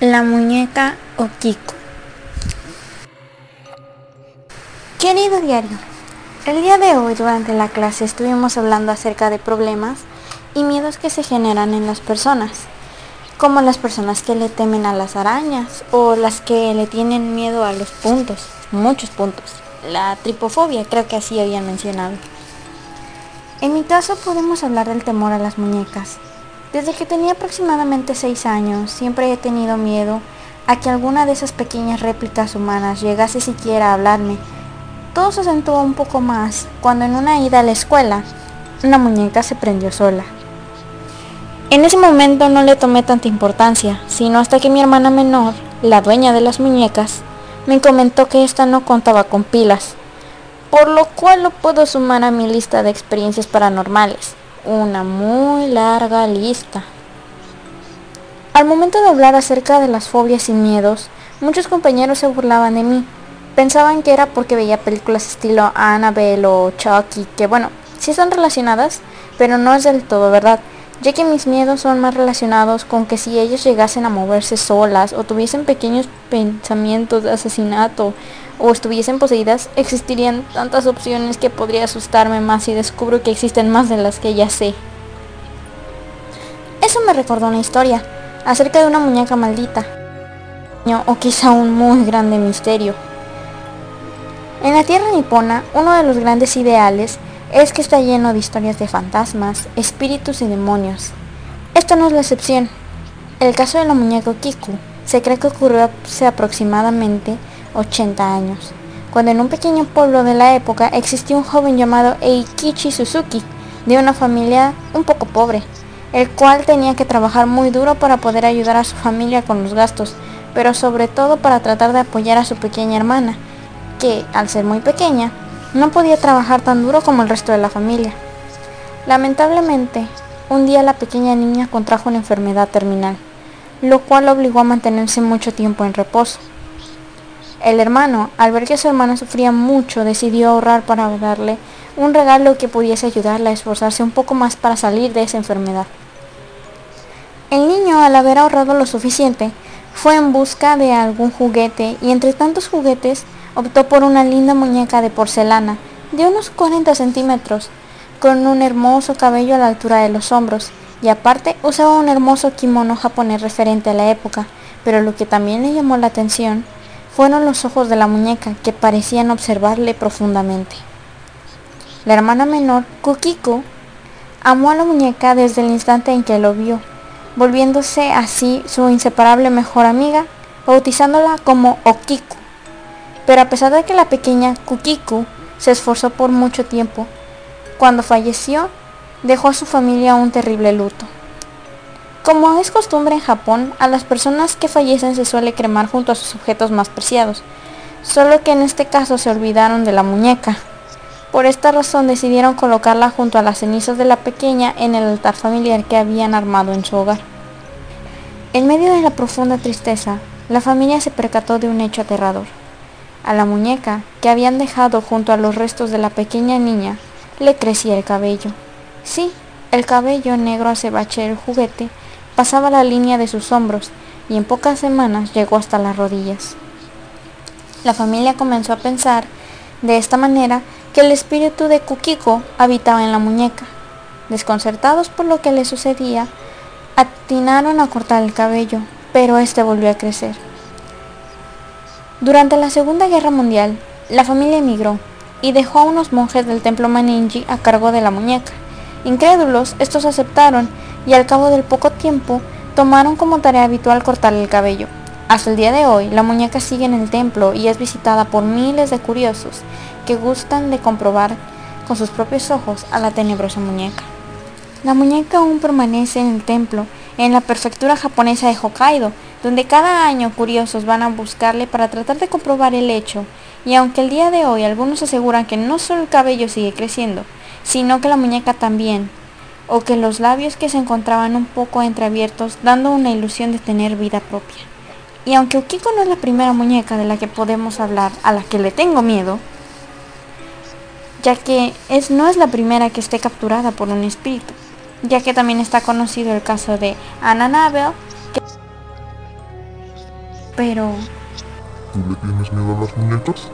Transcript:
La muñeca Okiko. Querido diario, el día de hoy durante la clase estuvimos hablando acerca de problemas y miedos que se generan en las personas, como las personas que le temen a las arañas o las que le tienen miedo a los puntos, muchos puntos. La tripofobia, creo que así habían mencionado. En mi caso podemos hablar del temor a las muñecas, desde que tenía aproximadamente 6 años, siempre he tenido miedo a que alguna de esas pequeñas réplicas humanas llegase siquiera a hablarme. Todo se acentuó un poco más cuando en una ida a la escuela, una muñeca se prendió sola. En ese momento no le tomé tanta importancia, sino hasta que mi hermana menor, la dueña de las muñecas, me comentó que esta no contaba con pilas, por lo cual lo puedo sumar a mi lista de experiencias paranormales una muy larga lista. Al momento de hablar acerca de las fobias y miedos, muchos compañeros se burlaban de mí. Pensaban que era porque veía películas estilo Annabelle o Chucky, que bueno, sí están relacionadas, pero no es del todo verdad, ya que mis miedos son más relacionados con que si ellos llegasen a moverse solas o tuviesen pequeños pensamientos de asesinato o estuviesen poseídas, existirían tantas opciones que podría asustarme más si descubro que existen más de las que ya sé. Eso me recordó una historia acerca de una muñeca maldita, o quizá un muy grande misterio. En la tierra nipona, uno de los grandes ideales es que está lleno de historias de fantasmas, espíritus y demonios. Esta no es la excepción. El caso de la muñeca Kiku se cree que ocurrió hace aproximadamente 80 años, cuando en un pequeño pueblo de la época existía un joven llamado Eikichi Suzuki, de una familia un poco pobre, el cual tenía que trabajar muy duro para poder ayudar a su familia con los gastos, pero sobre todo para tratar de apoyar a su pequeña hermana, que, al ser muy pequeña, no podía trabajar tan duro como el resto de la familia. Lamentablemente, un día la pequeña niña contrajo una enfermedad terminal, lo cual obligó a mantenerse mucho tiempo en reposo. El hermano, al ver que su hermana sufría mucho, decidió ahorrar para darle un regalo que pudiese ayudarla a esforzarse un poco más para salir de esa enfermedad. El niño, al haber ahorrado lo suficiente, fue en busca de algún juguete y entre tantos juguetes optó por una linda muñeca de porcelana de unos 40 centímetros, con un hermoso cabello a la altura de los hombros, y aparte usaba un hermoso kimono japonés referente a la época, pero lo que también le llamó la atención fueron los ojos de la muñeca que parecían observarle profundamente. La hermana menor, Kukiko, amó a la muñeca desde el instante en que lo vio, volviéndose así su inseparable mejor amiga, bautizándola como Okiku. Pero a pesar de que la pequeña Kukiku se esforzó por mucho tiempo, cuando falleció, dejó a su familia un terrible luto. Como es costumbre en Japón, a las personas que fallecen se suele cremar junto a sus objetos más preciados, solo que en este caso se olvidaron de la muñeca. Por esta razón decidieron colocarla junto a las cenizas de la pequeña en el altar familiar que habían armado en su hogar. En medio de la profunda tristeza, la familia se percató de un hecho aterrador. A la muñeca, que habían dejado junto a los restos de la pequeña niña, le crecía el cabello. Sí, el cabello negro acebache el juguete pasaba la línea de sus hombros y en pocas semanas llegó hasta las rodillas. La familia comenzó a pensar de esta manera que el espíritu de Kukiko habitaba en la muñeca. Desconcertados por lo que le sucedía, atinaron a cortar el cabello, pero este volvió a crecer. Durante la Segunda Guerra Mundial, la familia emigró y dejó a unos monjes del templo Maninji a cargo de la muñeca. Incrédulos, estos aceptaron y al cabo del poco tiempo tomaron como tarea habitual cortarle el cabello. Hasta el día de hoy, la muñeca sigue en el templo y es visitada por miles de curiosos que gustan de comprobar con sus propios ojos a la tenebrosa muñeca. La muñeca aún permanece en el templo, en la prefectura japonesa de Hokkaido, donde cada año curiosos van a buscarle para tratar de comprobar el hecho, y aunque el día de hoy algunos aseguran que no solo el cabello sigue creciendo, sino que la muñeca también, o que los labios que se encontraban un poco entreabiertos dando una ilusión de tener vida propia. Y aunque Ukiko no es la primera muñeca de la que podemos hablar a la que le tengo miedo, ya que es, no es la primera que esté capturada por un espíritu, ya que también está conocido el caso de Ananabel, pero... ¿Tú le tienes miedo a las muñecas?